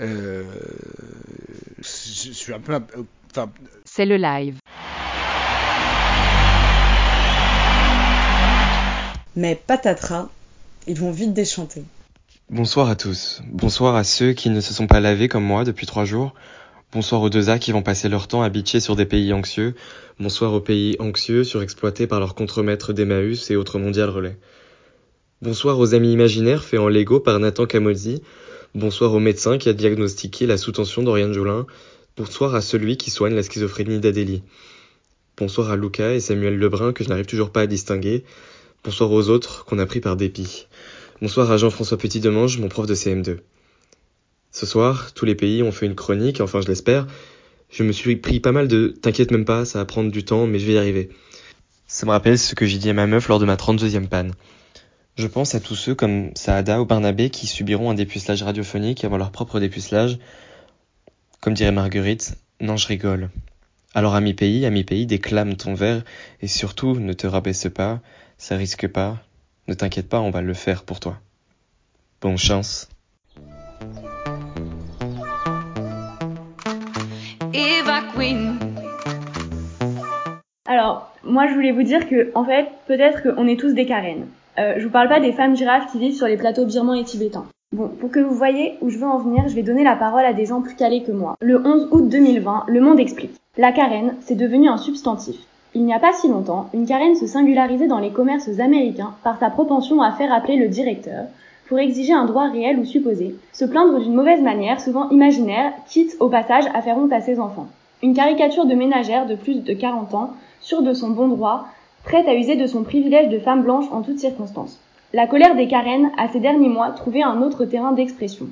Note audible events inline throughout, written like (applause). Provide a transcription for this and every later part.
Euh, je suis un peu. Enfin, C'est le live. Mais patatras, ils vont vite déchanter. Bonsoir à tous. Bonsoir à ceux qui ne se sont pas lavés comme moi depuis trois jours. Bonsoir aux deux A qui vont passer leur temps à bitcher sur des pays anxieux. Bonsoir aux pays anxieux surexploités par leurs contremaîtres d'Emmaüs et autres mondial relais. Bonsoir aux amis imaginaires faits en Lego par Nathan Camozzi. Bonsoir au médecin qui a diagnostiqué la sous-tension d'Oriane Jolin. Bonsoir à celui qui soigne la schizophrénie d'Adélie. Bonsoir à Luca et Samuel Lebrun que je n'arrive toujours pas à distinguer. Bonsoir aux autres qu'on a pris par dépit. Bonsoir à Jean-François Petit-Demange, mon prof de CM2. Ce soir, tous les pays ont fait une chronique, enfin je l'espère. Je me suis pris pas mal de t'inquiète même pas, ça va prendre du temps, mais je vais y arriver. Ça me rappelle ce que j'ai dit à ma meuf lors de ma 32e panne. Je pense à tous ceux comme Saada ou Barnabé qui subiront un dépucelage radiophonique avant leur propre dépucelage. Comme dirait Marguerite, non je rigole. Alors ami pays, ami pays, déclame ton verre et surtout ne te rabaisse pas, ça risque pas. Ne t'inquiète pas, on va le faire pour toi. Bonne chance. Eva Queen. Alors, moi je voulais vous dire que, en fait, peut-être qu'on est tous des Karen. Euh, je vous parle pas des femmes girafes qui vivent sur les plateaux birmans et tibétains. Bon, pour que vous voyez où je veux en venir, je vais donner la parole à des gens plus calés que moi. Le 11 août 2020, Le Monde explique. La Karen, c'est devenu un substantif. Il n'y a pas si longtemps, une Karen se singularisait dans les commerces américains par sa propension à faire appeler le directeur pour exiger un droit réel ou supposé, se plaindre d'une mauvaise manière, souvent imaginaire, quitte au passage à faire honte à ses enfants. Une caricature de ménagère de plus de 40 ans, sûre de son bon droit, prête à user de son privilège de femme blanche en toutes circonstances. La colère des Karen a ces derniers mois trouvé un autre terrain d'expression.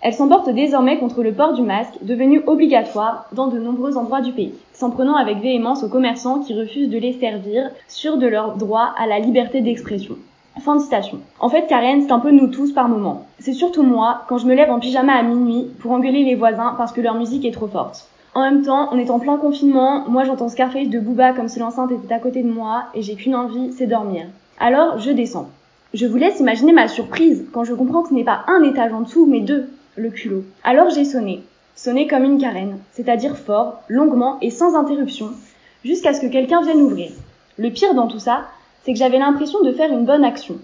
Elle s'emporte désormais contre le port du masque, devenu obligatoire dans de nombreux endroits du pays, s'en prenant avec véhémence aux commerçants qui refusent de les servir, sûrs de leur droit à la liberté d'expression. Fin de citation. En fait, Karen, c'est un peu nous tous par moment. C'est surtout moi, quand je me lève en pyjama à minuit pour engueuler les voisins parce que leur musique est trop forte. En même temps, on est en plein confinement, moi j'entends Scarface de Booba comme si l'enceinte était à côté de moi et j'ai qu'une envie, c'est dormir. Alors, je descends. Je vous laisse imaginer ma surprise quand je comprends que ce n'est pas un étage en dessous, mais deux, le culot. Alors j'ai sonné. Sonné comme une carène, c'est-à-dire fort, longuement et sans interruption, jusqu'à ce que quelqu'un vienne ouvrir. Le pire dans tout ça, c'est que j'avais l'impression de faire une bonne action.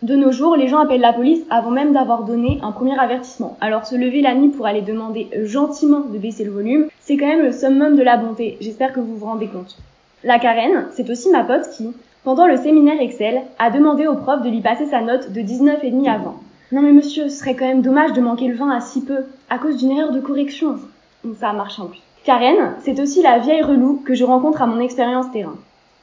De nos jours, les gens appellent la police avant même d'avoir donné un premier avertissement. Alors se lever la nuit pour aller demander gentiment de baisser le volume, c'est quand même le summum de la bonté. J'espère que vous vous rendez compte. La carène, c'est aussi ma pote qui, pendant le séminaire Excel, a demandé au prof de lui passer sa note de 19,5 à 20. Non mais monsieur, ce serait quand même dommage de manquer le 20 à si peu, à cause d'une erreur de correction. Ça a marché en plus. Karen, c'est aussi la vieille relou que je rencontre à mon expérience terrain.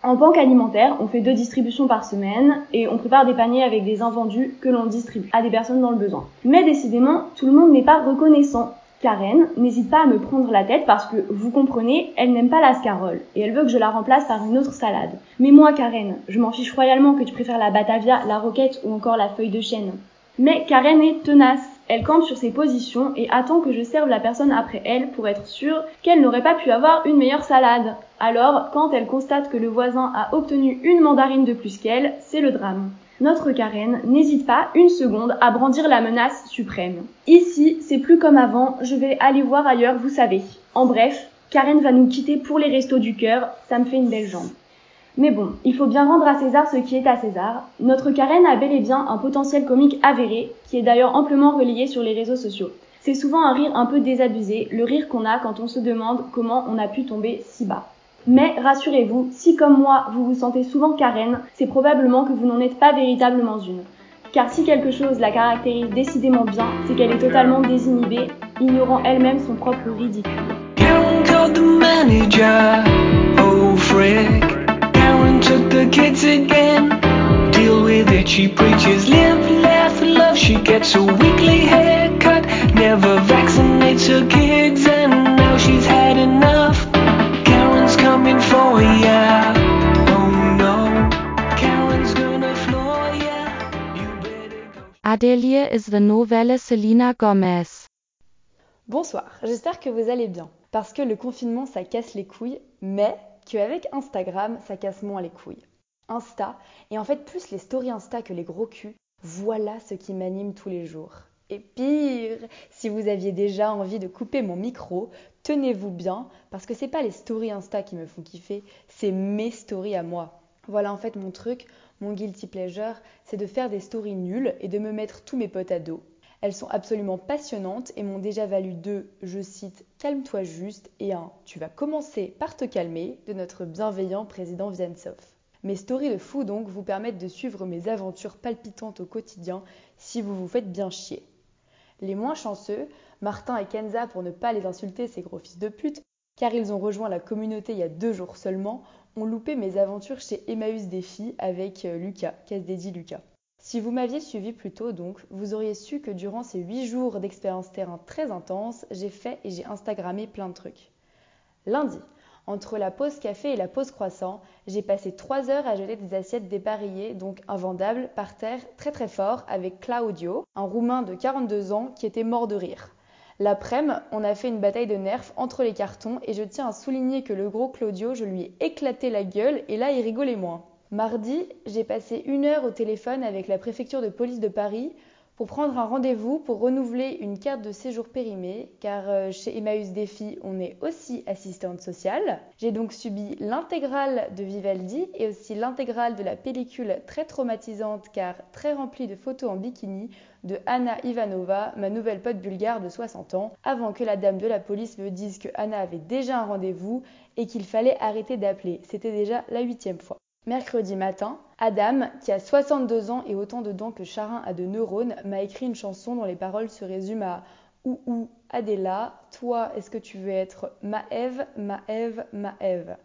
En banque alimentaire, on fait deux distributions par semaine et on prépare des paniers avec des invendus que l'on distribue à des personnes dans le besoin. Mais décidément, tout le monde n'est pas reconnaissant. Karen n'hésite pas à me prendre la tête parce que, vous comprenez, elle n'aime pas la scarole et elle veut que je la remplace par une autre salade. Mais moi, Karen, je m'en fiche royalement que tu préfères la batavia, la roquette ou encore la feuille de chêne. Mais Karen est tenace. Elle campe sur ses positions et attend que je serve la personne après elle pour être sûre qu'elle n'aurait pas pu avoir une meilleure salade. Alors, quand elle constate que le voisin a obtenu une mandarine de plus qu'elle, c'est le drame. Notre Karen n'hésite pas une seconde à brandir la menace suprême. Ici, c'est plus comme avant, je vais aller voir ailleurs, vous savez. En bref, Karen va nous quitter pour les restos du cœur, ça me fait une belle jambe. Mais bon, il faut bien rendre à César ce qui est à César. Notre Karen a bel et bien un potentiel comique avéré, qui est d'ailleurs amplement relayé sur les réseaux sociaux. C'est souvent un rire un peu désabusé, le rire qu'on a quand on se demande comment on a pu tomber si bas. Mais rassurez-vous, si comme moi vous vous sentez souvent Karen, c'est probablement que vous n'en êtes pas véritablement une. Car si quelque chose la caractérise décidément bien, c'est qu'elle est totalement désinhibée, ignorant elle-même son propre ridicule. Took the kids again. Deal with it, she preaches. Live, laugh, love. She gets a weekly haircut. Never vaccinates her kids, and now she's had enough. Karen's coming for ya. Oh no, Karen's gonna floor ya. You better go. Adelie is the nouvelle Selena Gomez. Bonsoir, j'espère que vous allez bien. Parce que le confinement, ça casse les couilles, mais qu'avec Instagram, ça casse moins les couilles. Insta, et en fait plus les stories Insta que les gros culs, voilà ce qui m'anime tous les jours. Et pire, si vous aviez déjà envie de couper mon micro, tenez-vous bien, parce que c'est pas les stories Insta qui me font kiffer, c'est mes stories à moi. Voilà en fait mon truc, mon guilty pleasure, c'est de faire des stories nulles et de me mettre tous mes potes à dos. Elles sont absolument passionnantes et m'ont déjà valu deux, je cite, calme-toi juste et un, tu vas commencer par te calmer de notre bienveillant président Viansov. Mes stories de fou donc vous permettent de suivre mes aventures palpitantes au quotidien si vous vous faites bien chier. Les moins chanceux, Martin et Kenza pour ne pas les insulter ces gros fils de pute, car ils ont rejoint la communauté il y a deux jours seulement, ont loupé mes aventures chez Emmaüs Défi avec euh, Lucas, casse dédié Lucas? Si vous m'aviez suivi plus tôt donc, vous auriez su que durant ces 8 jours d'expérience terrain très intense, j'ai fait et j'ai instagrammé plein de trucs. Lundi, entre la pause café et la pause croissant, j'ai passé 3 heures à jeter des assiettes dépareillées, donc invendables, par terre très très fort avec Claudio, un roumain de 42 ans qui était mort de rire. L'après-midi, on a fait une bataille de nerfs entre les cartons et je tiens à souligner que le gros Claudio, je lui ai éclaté la gueule et là il rigolait moins. Mardi, j'ai passé une heure au téléphone avec la préfecture de police de Paris pour prendre un rendez-vous pour renouveler une carte de séjour périmée, car euh, chez Emmaüs Défi, on est aussi assistante sociale. J'ai donc subi l'intégrale de Vivaldi et aussi l'intégrale de la pellicule très traumatisante, car très remplie de photos en bikini, de Anna Ivanova, ma nouvelle pote bulgare de 60 ans, avant que la dame de la police me dise que Anna avait déjà un rendez-vous et qu'il fallait arrêter d'appeler. C'était déjà la huitième fois. Mercredi matin, Adam, qui a 62 ans et autant de dents que Charin a de neurones, m'a écrit une chanson dont les paroles se résument à Ou ou Adela, toi, est-ce que tu veux être ma Ève, ma Ève, ma Ève?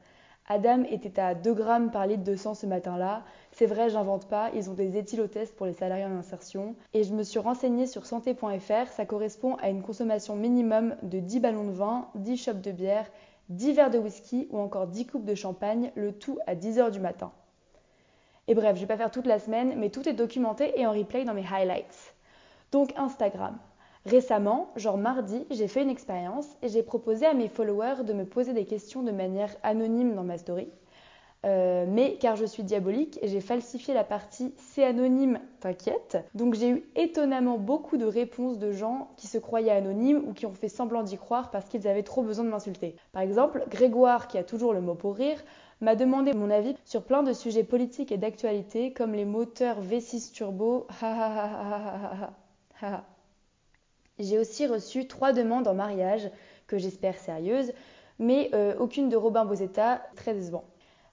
Adam était à 2 grammes par litre de sang ce matin-là. C'est vrai, j'invente pas, ils ont des éthylotests pour les salariés en insertion. Et je me suis renseignée sur santé.fr, ça correspond à une consommation minimum de 10 ballons de vin, 10 chopes de bière 10 verres de whisky ou encore 10 coupes de champagne, le tout à 10h du matin. Et bref, je vais pas faire toute la semaine, mais tout est documenté et en replay dans mes highlights. Donc Instagram. Récemment, genre mardi, j'ai fait une expérience et j'ai proposé à mes followers de me poser des questions de manière anonyme dans ma story. Euh, mais car je suis diabolique, j'ai falsifié la partie c'est anonyme, t'inquiète. Donc j'ai eu étonnamment beaucoup de réponses de gens qui se croyaient anonymes ou qui ont fait semblant d'y croire parce qu'ils avaient trop besoin de m'insulter. Par exemple, Grégoire, qui a toujours le mot pour rire, m'a demandé mon avis sur plein de sujets politiques et d'actualité comme les moteurs V6 turbo. J'ai aussi reçu trois demandes en mariage que j'espère sérieuses, mais euh, aucune de Robin Bozetta, très décevant.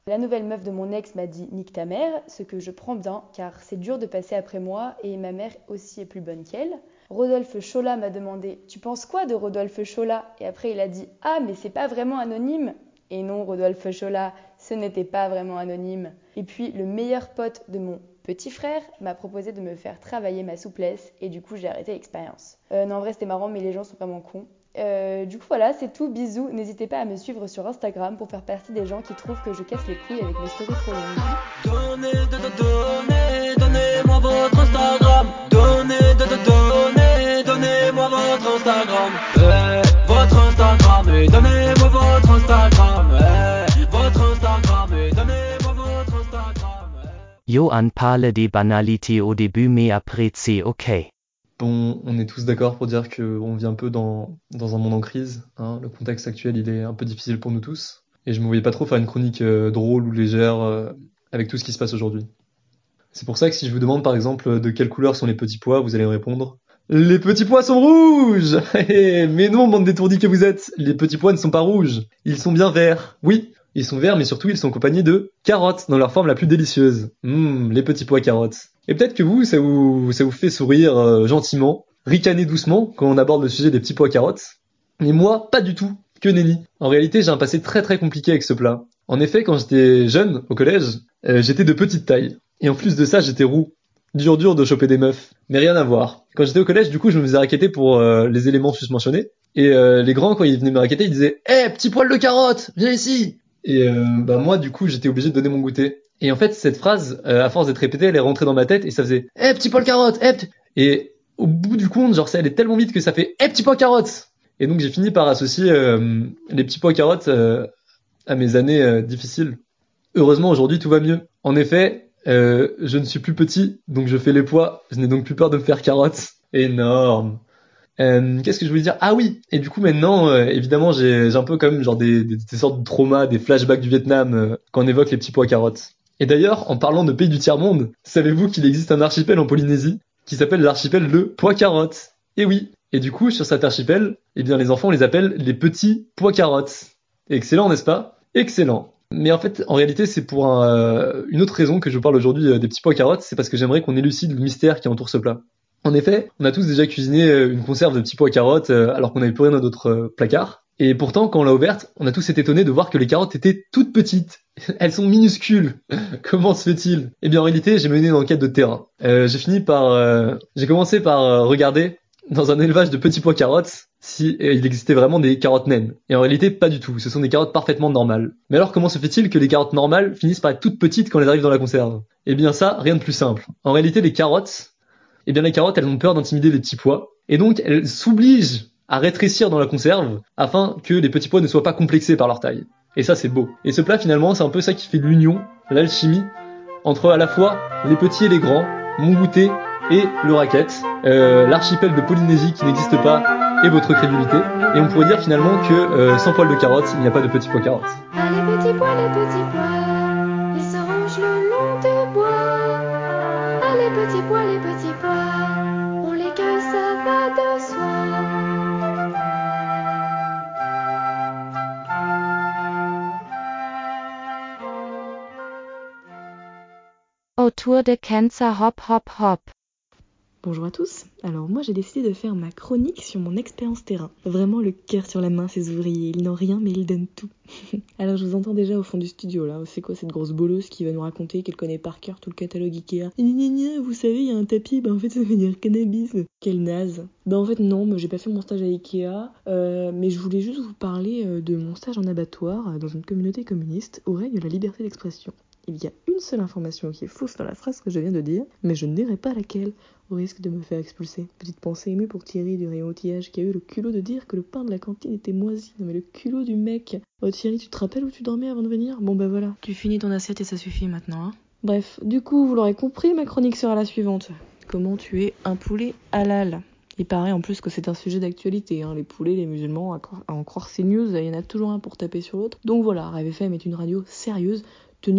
La nouvelle meuf de mon ex m'a dit nique ta mère, ce que je prends bien car c'est dur de passer après moi et ma mère aussi est plus bonne qu'elle. Rodolphe Chola m'a demandé Tu penses quoi de Rodolphe Chola? Et après il a dit Ah mais c'est pas vraiment anonyme Et non Rodolphe Chola, ce n'était pas vraiment anonyme. Et puis le meilleur pote de mon petit frère m'a proposé de me faire travailler ma souplesse et du coup j'ai arrêté l'expérience. Euh, non en vrai c'était marrant mais les gens sont vraiment cons. Euh, du coup voilà, c'est tout, bisous. N'hésitez pas à me suivre sur Instagram pour faire partie des gens qui trouvent que je casse les couilles avec mes stories trop longues. Donnez, donnez, donnez, donnez-moi votre Instagram. Donnez, donnez, donnez, donnez-moi votre Instagram. Eh, votre Instagram, et donnez-moi votre Instagram. Eh, votre Instagram, et donnez-moi votre Instagram. eh. Johan parle des banalités au début mais après c'est ok. Bon, on est tous d'accord pour dire qu'on vit un peu dans, un monde en crise. hein. Le contexte actuel, il est un peu difficile pour nous tous. Et je me voyais pas trop faire une chronique euh, drôle ou légère euh, avec tout ce qui se passe aujourd'hui. C'est pour ça que si je vous demande par exemple de quelle couleur sont les petits pois, vous allez me répondre Les petits pois sont rouges (laughs) Mais non, bande d'étourdis que vous êtes Les petits pois ne sont pas rouges, ils sont bien verts. Oui, ils sont verts, mais surtout ils sont accompagnés de carottes dans leur forme la plus délicieuse. Hum, les petits pois carottes. Et peut-être que vous, ça vous, fait sourire euh, gentiment, ricaner doucement quand on aborde le sujet des petits pois carottes. Mais moi, pas du tout. Que nenni. En réalité, j'ai un passé très très compliqué avec ce plat. En effet, quand j'étais jeune, au collège, euh, j'étais de petite taille. Et en plus de ça, j'étais roux. Dur dur de choper des meufs. Mais rien à voir. Quand j'étais au collège, du coup, je me faisais raqueter pour euh, les éléments susmentionnés. Et euh, les grands, quand ils venaient me raqueter, ils disaient « Eh, petit poil de carotte, viens ici !» Et bah moi, du coup, j'étais obligé de donner mon goûter. Et en fait, cette phrase, euh, à force d'être répétée, elle est rentrée dans ma tête et ça faisait Eh, petit poil carotte, eh, petit... Et au bout du compte, genre, ça allait tellement vite que ça fait Eh, petit pois carotte Et donc, j'ai fini par associer euh, les petits pois carottes euh, à mes années euh, difficiles. Heureusement, aujourd'hui, tout va mieux. En effet, euh, je ne suis plus petit, donc je fais les poids. Je n'ai donc plus peur de me faire carotte. Énorme. Euh, Qu'est-ce que je voulais dire? Ah oui, et du coup maintenant, euh, évidemment, j'ai un peu comme genre des, des, des sortes de traumas, des flashbacks du Vietnam euh, quand on évoque les petits pois carottes. Et d'ailleurs, en parlant de pays du tiers-monde, savez-vous qu'il existe un archipel en Polynésie qui s'appelle l'archipel de pois carottes Et oui. Et du coup, sur cet archipel, eh bien les enfants les appellent les petits pois carottes. Excellent, n'est-ce pas? Excellent. Mais en fait, en réalité, c'est pour euh, une autre raison que je parle aujourd'hui euh, des petits pois carottes, c'est parce que j'aimerais qu'on élucide le mystère qui entoure ce plat. En effet, on a tous déjà cuisiné euh, une conserve de petits pois carottes alors qu'on n'avait plus rien dans notre placard. Et pourtant, quand on l'a ouverte, on a tous été étonnés de voir que les carottes étaient toutes petites. Elles sont minuscules. (laughs) Comment se fait-il? Eh bien, en réalité, j'ai mené une enquête de terrain. Euh, j'ai fini par, euh, j'ai commencé par euh, regarder dans un élevage de petits pois carottes si euh, il existait vraiment des carottes naines. Et en réalité, pas du tout. Ce sont des carottes parfaitement normales. Mais alors, comment se fait-il que les carottes normales finissent par être toutes petites quand elles arrivent dans la conserve? Eh bien, ça, rien de plus simple. En réalité, les carottes, eh bien, les carottes, elles ont peur d'intimider les petits pois. Et donc, elles s'obligent à rétrécir dans la conserve afin que les petits pois ne soient pas complexés par leur taille. Et ça, c'est beau. Et ce plat, finalement, c'est un peu ça qui fait l'union, l'alchimie, entre à la fois les petits et les grands, mon goûter et le racket, euh, l'archipel de Polynésie qui n'existe pas et votre crédulité. Et on pourrait dire finalement que euh, sans poil de carotte, il n'y a pas de petits pois carottes. Ah, Autour de Kenza Hop Hop Hop. Bonjour à tous. Alors moi j'ai décidé de faire ma chronique sur mon expérience terrain. Vraiment le cœur sur la main ces ouvriers, ils n'ont rien mais ils donnent tout. (laughs) Alors je vous entends déjà au fond du studio là, c'est quoi cette grosse bolosse qui va nous raconter qu'elle connaît par cœur tout le catalogue Ikea? Gna gna gna, vous savez il y a un tapis, bah en fait ça veut dire cannabis. Quelle naze. Bah en fait non, mais j'ai pas fait mon stage à Ikea, euh, mais je voulais juste vous parler euh, de mon stage en abattoir euh, dans une communauté communiste où règne la liberté d'expression. Il y a une seule information qui est fausse dans la phrase que je viens de dire, mais je ne dirai pas laquelle, au risque de me faire expulser. Petite pensée émue pour Thierry du rayon outillage qui a eu le culot de dire que le pain de la cantine était moisi. Non mais le culot du mec. Oh Thierry, tu te rappelles où tu dormais avant de venir? Bon bah voilà, tu finis ton assiette et ça suffit maintenant. Hein Bref, du coup, vous l'aurez compris, ma chronique sera la suivante. Comment tuer un poulet halal? Il paraît en plus que c'est un sujet d'actualité, hein, les poulets, les musulmans, à, en croire ces news, il y en a toujours un pour taper sur l'autre. Donc voilà, Rêve FM est une radio sérieuse,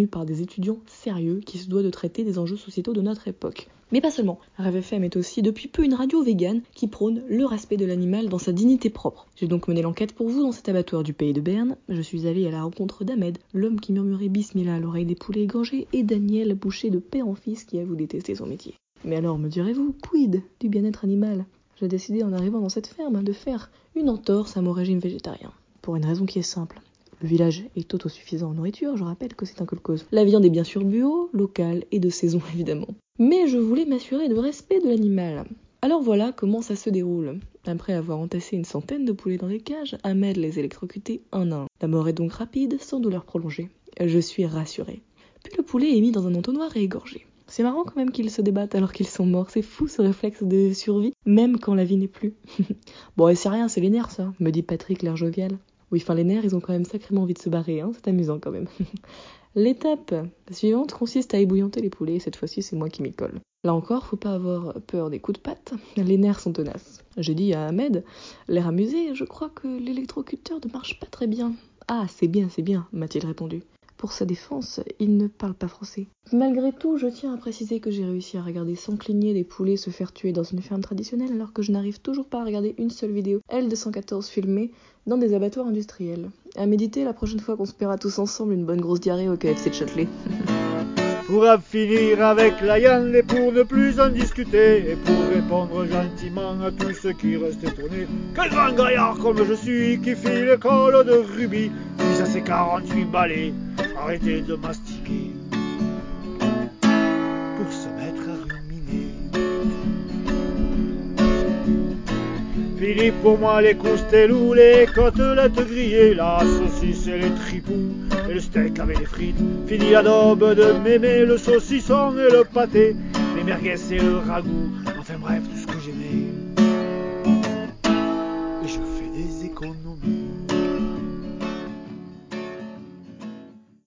par des étudiants sérieux, qui se doit de traiter des enjeux sociétaux de notre époque. Mais pas seulement, Rêve FM est aussi depuis peu une radio végane qui prône le respect de l'animal dans sa dignité propre. J'ai donc mené l'enquête pour vous dans cet abattoir du pays de Berne. Je suis allée à la rencontre d'Ahmed, l'homme qui murmurait bismillah à l'oreille des poulets égorgés, et Daniel, boucher de père en fils qui avoue détester son métier. Mais alors, me direz-vous, quid du bien-être animal? J'ai décidé en arrivant dans cette ferme de faire une entorse à mon régime végétarien. Pour une raison qui est simple. Le village est autosuffisant en nourriture, je rappelle que c'est un cause. La viande est bien sûr bio, locale et de saison (laughs) évidemment. Mais je voulais m'assurer de respect de l'animal. Alors voilà comment ça se déroule. Après avoir entassé une centaine de poulets dans les cages, Ahmed les électrocutés un à un. La mort est donc rapide, sans douleur prolongée. Je suis rassurée. Puis le poulet est mis dans un entonnoir et égorgé. C'est marrant quand même qu'ils se débattent alors qu'ils sont morts. C'est fou ce réflexe de survie, même quand la vie n'est plus. (laughs) bon, et c'est rien, c'est les ça, me dit Patrick l'air jovial. Oui, enfin les nerfs, ils ont quand même sacrément envie de se barrer, hein, c'est amusant quand même. (laughs) L'étape suivante consiste à ébouillanter les poulets, cette fois-ci c'est moi qui m'y colle. Là encore, faut pas avoir peur des coups de patte, les nerfs sont tenaces. J'ai dit à Ahmed, l'air amusé, je crois que l'électrocuteur ne marche pas très bien. Ah, c'est bien, c'est bien, m'a-t-il répondu. Pour sa défense, il ne parle pas français. Malgré tout, je tiens à préciser que j'ai réussi à regarder sans cligner des poulets se faire tuer dans une ferme traditionnelle alors que je n'arrive toujours pas à regarder une seule vidéo L214 filmée dans des abattoirs industriels. À méditer la prochaine fois qu'on se paiera tous ensemble une bonne grosse diarrhée au KFC de Châtelet. (laughs) Pour finir avec la Yann et pour ne plus en discuter et pour répondre gentiment à tous ceux qui restent étonnés. Quel grand gaillard comme je suis qui fit l'école de rugby, à ses 48 balais, arrêtez de mastiquer pour se mettre à ruminer. Philippe pour moi les coustelous, les côtelettes grillées, la saucisse et les tripous et le steak avec les frites. Fini l'adobe de mémé, le saucisson et le pâté, les merguez et le ragoût.